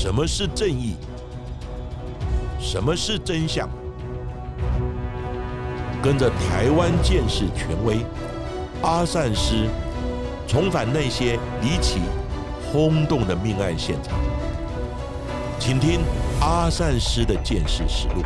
什么是正义？什么是真相？跟着台湾剑士权威阿善师，重返那些离奇、轰动的命案现场，请听阿善师的剑士实录。